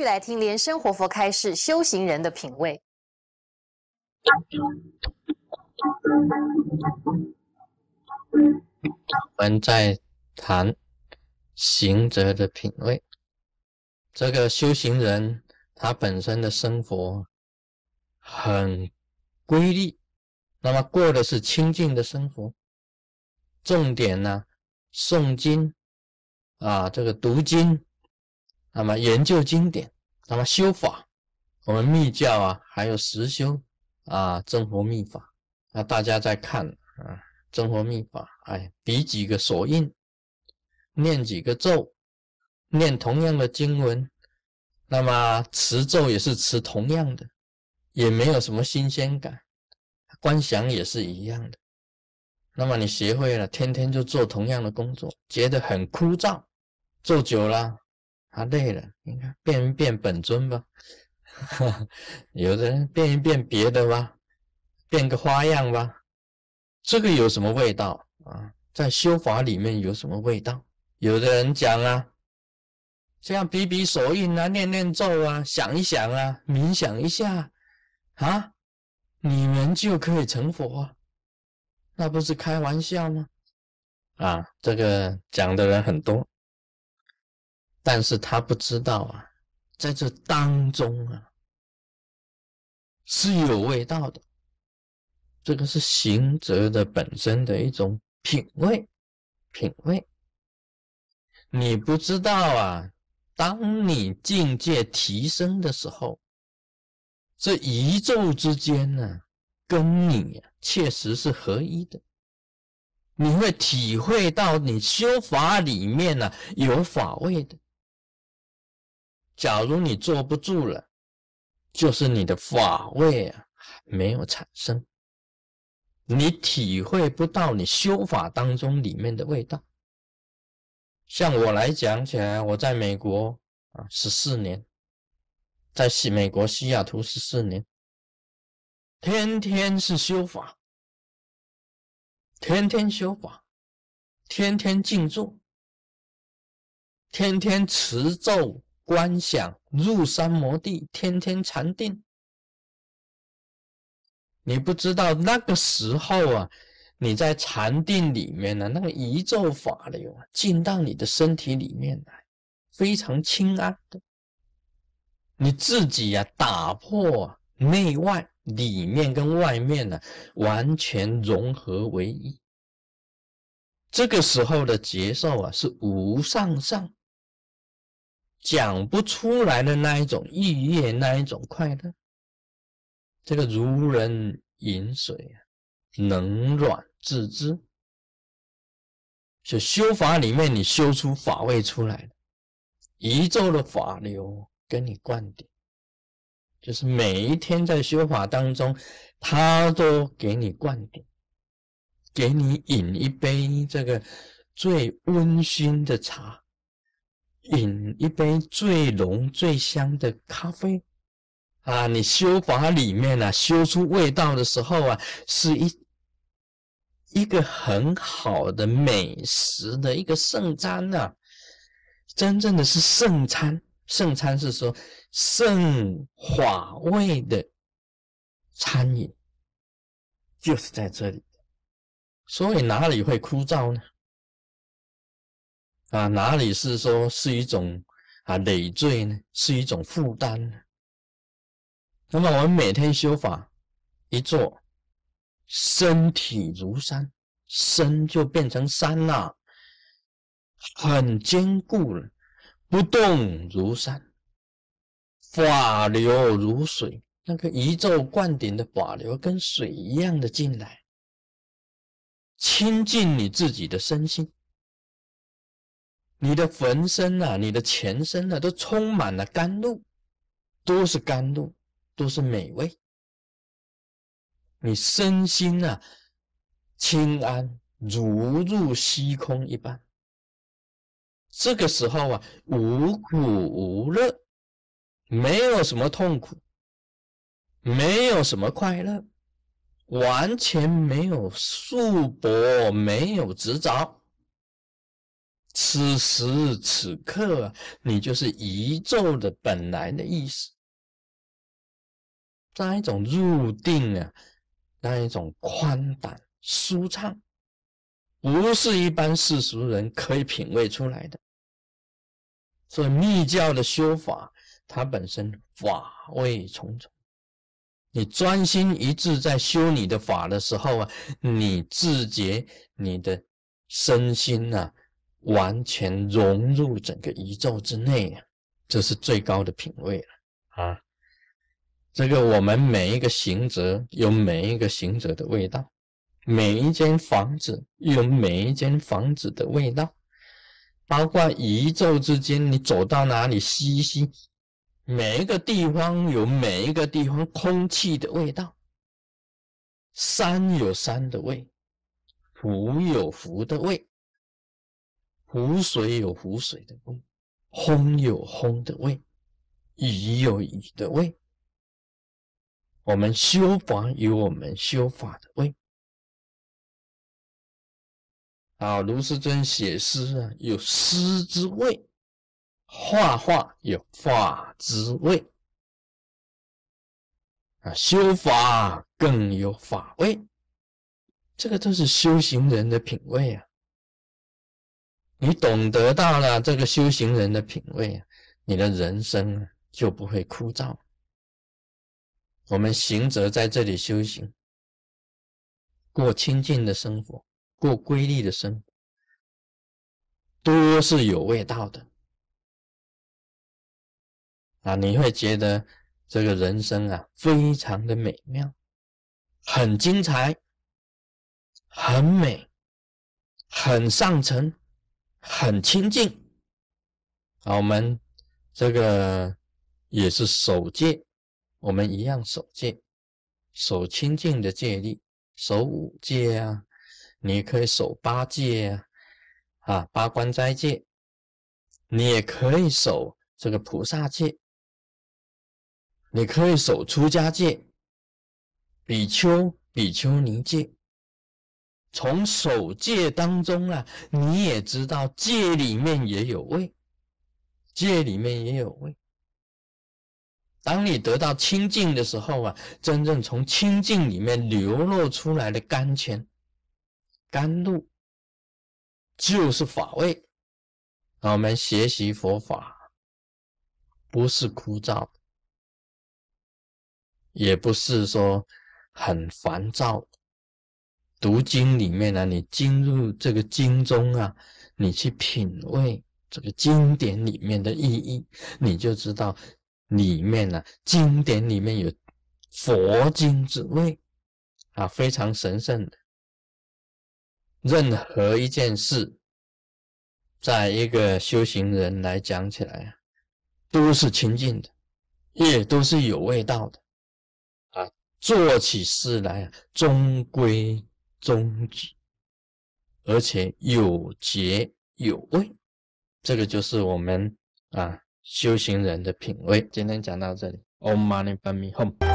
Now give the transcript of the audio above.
续来听莲生活佛开示修行人的品味。我们在谈行者的品味。这个修行人他本身的生活很规律，那么过的是清净的生活。重点呢，诵经啊，这个读经，那么研究经典，那么修法，我们密教啊，还有实修啊，真佛密法，那大家在看啊，真佛密法，哎，比几个手印，念几个咒，念同样的经文，那么持咒也是持同样的，也没有什么新鲜感，观想也是一样的。那么你学会了，天天就做同样的工作，觉得很枯燥，做久了，他累了。你看，变一变本尊吧，有的人变一变别的吧，变个花样吧，这个有什么味道啊？在修法里面有什么味道？有的人讲啊，这样比比手印啊，念念咒啊，想一想啊，冥想一下啊，你们就可以成佛。啊。那不是开玩笑吗？啊，这个讲的人很多，但是他不知道啊，在这当中啊是有味道的，这个是行者的本身的一种品味，品味。你不知道啊，当你境界提升的时候，这宇宙之间呢？跟你呀，确实是合一的。你会体会到你修法里面呢有法味的。假如你坐不住了，就是你的法味啊没有产生，你体会不到你修法当中里面的味道。像我来讲起来，我在美国啊十四年，在西美国西雅图十四年。天天是修法，天天修法，天天静坐，天天持咒。观想入三摩地，天天禅定。你不知道那个时候啊，你在禅定里面呢，那个宇宙法流啊，进到你的身体里面来，非常清安的。你自己呀，打破内外。里面跟外面呢，完全融合为一。这个时候的接受啊，是无上上，讲不出来的那一种愉悦，那一种快乐。这个如人饮水啊，冷暖自知。就修法里面，你修出法味出来了，宇宙的法流跟你灌顶。就是每一天在修法当中，他都给你灌顶，给你饮一杯这个最温馨的茶，饮一杯最浓最香的咖啡啊！你修法里面呢，修出味道的时候啊，是一一个很好的美食的一个圣餐呐，真正的是圣餐。圣餐是说圣法味的餐饮，就是在这里，所以哪里会枯燥呢？啊，哪里是说是一种啊累赘呢？是一种负担呢？那么我们每天修法一做，身体如山，身就变成山了，很坚固了。不动如山，法流如水。那个宇宙灌顶的法流跟水一样的进来，亲近你自己的身心，你的浑身啊，你的全身啊，都充满了甘露，都是甘露，都是美味。你身心啊，清安如入虚空一般。这个时候啊，无苦无乐，没有什么痛苦，没有什么快乐，完全没有束缚，没有执着，此时此刻，你就是宇宙的本来的意思。那一种入定啊，那一种宽胆舒畅，不是一般世俗人可以品味出来的。所以密教的修法，它本身法味重重。你专心一致在修你的法的时候啊，你自觉你的身心啊，完全融入整个宇宙之内，这是最高的品位了啊。这个我们每一个行者有每一个行者的味道，每一间房子有每一间房子的味道，包括宇宙之间，你走到哪里吸吸。每一个地方有每一个地方空气的味道，山有山的味，湖有湖的味，湖水有湖水的味，风有风的味，雨有雨的味。我们修法有我们修法的味。啊，卢世尊写诗啊，有诗之味。画画有画之味啊，修法更有法味，这个都是修行人的品味啊。你懂得到了这个修行人的品味，你的人生就不会枯燥。我们行者在这里修行，过清净的生活，过规律的生活，都是有味道的。啊，你会觉得这个人生啊，非常的美妙，很精彩，很美，很上乘，很清净。啊，我们这个也是守戒，我们一样守戒，守清净的戒律，守五戒啊，你可以守八戒啊，啊，八关斋戒，你也可以守这个菩萨戒。你可以守出家戒、比丘、比丘尼戒。从守戒当中啊，你也知道戒里面也有味，戒里面也有味。当你得到清净的时候啊，真正从清净里面流露出来的甘泉、甘露，就是法味。我们学习佛法，不是枯燥。也不是说很烦躁。读经里面呢，你进入这个经中啊，你去品味这个经典里面的意义，你就知道里面呢，经典里面有佛经之味啊，非常神圣的。任何一件事，在一个修行人来讲起来啊，都是清净的，也都是有味道的啊。做起事来啊，终归中矩，而且有节有味，这个就是我们啊修行人的品味。今天讲到这里，Om Mani Padme Hum。